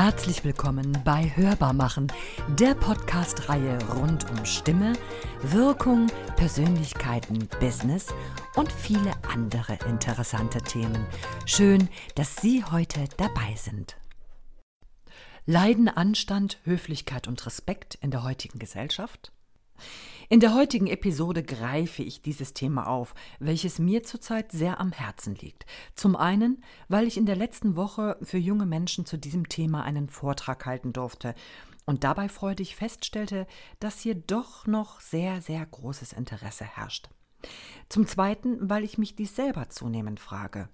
Herzlich willkommen bei Hörbar machen, der Podcast-Reihe rund um Stimme, Wirkung, Persönlichkeiten, Business und viele andere interessante Themen. Schön, dass Sie heute dabei sind. Leiden Anstand, Höflichkeit und Respekt in der heutigen Gesellschaft? In der heutigen Episode greife ich dieses Thema auf, welches mir zurzeit sehr am Herzen liegt. Zum einen, weil ich in der letzten Woche für junge Menschen zu diesem Thema einen Vortrag halten durfte und dabei freudig feststellte, dass hier doch noch sehr, sehr großes Interesse herrscht. Zum zweiten, weil ich mich dies selber zunehmend frage.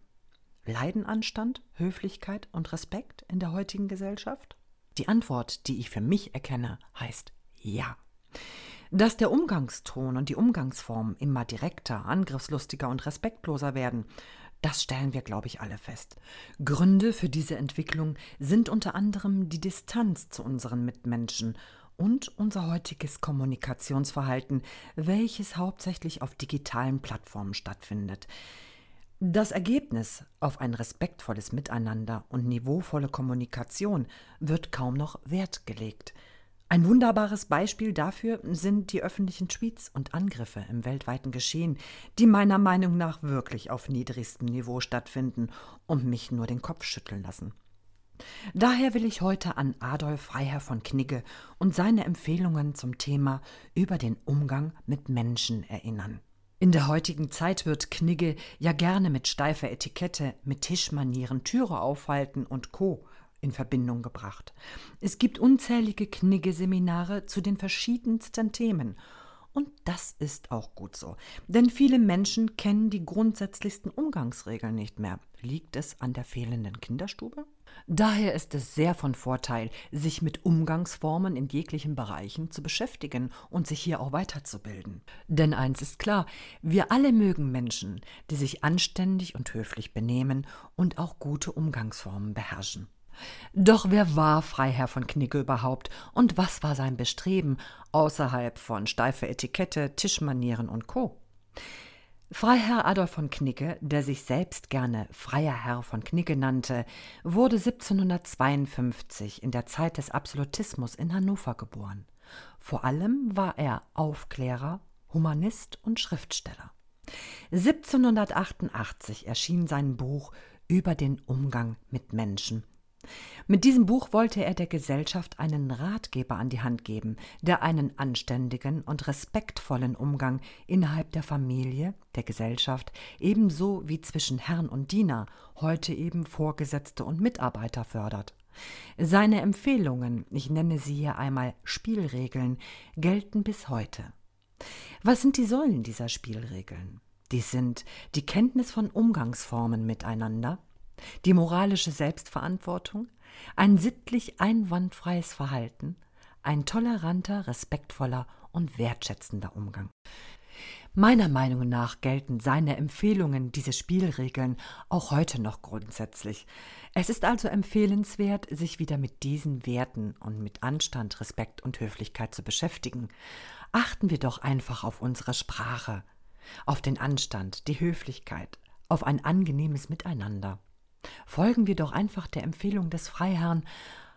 Leiden Anstand, Höflichkeit und Respekt in der heutigen Gesellschaft? Die Antwort, die ich für mich erkenne, heißt ja. Dass der Umgangston und die Umgangsform immer direkter, angriffslustiger und respektloser werden, das stellen wir, glaube ich, alle fest. Gründe für diese Entwicklung sind unter anderem die Distanz zu unseren Mitmenschen und unser heutiges Kommunikationsverhalten, welches hauptsächlich auf digitalen Plattformen stattfindet. Das Ergebnis auf ein respektvolles Miteinander und niveauvolle Kommunikation wird kaum noch Wert gelegt. Ein wunderbares Beispiel dafür sind die öffentlichen Tweets und Angriffe im weltweiten Geschehen, die meiner Meinung nach wirklich auf niedrigstem Niveau stattfinden und mich nur den Kopf schütteln lassen. Daher will ich heute an Adolf Freiherr von Knigge und seine Empfehlungen zum Thema über den Umgang mit Menschen erinnern. In der heutigen Zeit wird Knigge ja gerne mit steifer Etikette, mit Tischmanieren, Türe aufhalten und Co in Verbindung gebracht. Es gibt unzählige Knigge-Seminare zu den verschiedensten Themen. Und das ist auch gut so. Denn viele Menschen kennen die grundsätzlichsten Umgangsregeln nicht mehr. Liegt es an der fehlenden Kinderstube? Daher ist es sehr von Vorteil, sich mit Umgangsformen in jeglichen Bereichen zu beschäftigen und sich hier auch weiterzubilden. Denn eins ist klar, wir alle mögen Menschen, die sich anständig und höflich benehmen und auch gute Umgangsformen beherrschen. Doch wer war Freiherr von Knigge überhaupt und was war sein Bestreben außerhalb von steifer Etikette, Tischmanieren und Co.? Freiherr Adolf von Knigge, der sich selbst gerne Freier Herr von Knigge nannte, wurde 1752 in der Zeit des Absolutismus in Hannover geboren. Vor allem war er Aufklärer, Humanist und Schriftsteller. 1788 erschien sein Buch über den Umgang mit Menschen mit diesem Buch wollte er der Gesellschaft einen Ratgeber an die Hand geben, der einen anständigen und respektvollen Umgang innerhalb der Familie, der Gesellschaft, ebenso wie zwischen Herrn und Diener, heute eben Vorgesetzte und Mitarbeiter fördert. Seine Empfehlungen, ich nenne sie hier einmal Spielregeln, gelten bis heute. Was sind die Säulen dieser Spielregeln? Dies sind die Kenntnis von Umgangsformen miteinander, die moralische Selbstverantwortung, ein sittlich einwandfreies Verhalten, ein toleranter, respektvoller und wertschätzender Umgang. Meiner Meinung nach gelten seine Empfehlungen, diese Spielregeln, auch heute noch grundsätzlich. Es ist also empfehlenswert, sich wieder mit diesen Werten und mit Anstand, Respekt und Höflichkeit zu beschäftigen. Achten wir doch einfach auf unsere Sprache, auf den Anstand, die Höflichkeit, auf ein angenehmes Miteinander. Folgen wir doch einfach der Empfehlung des Freiherrn,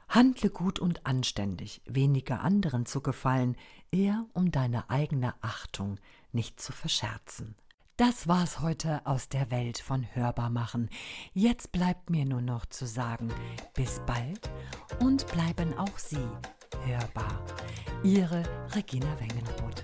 handle gut und anständig, weniger anderen zu gefallen, eher um deine eigene Achtung nicht zu verscherzen. Das war's heute aus der Welt von Hörbar machen. Jetzt bleibt mir nur noch zu sagen, bis bald und bleiben auch Sie hörbar. Ihre Regina Wengenroth.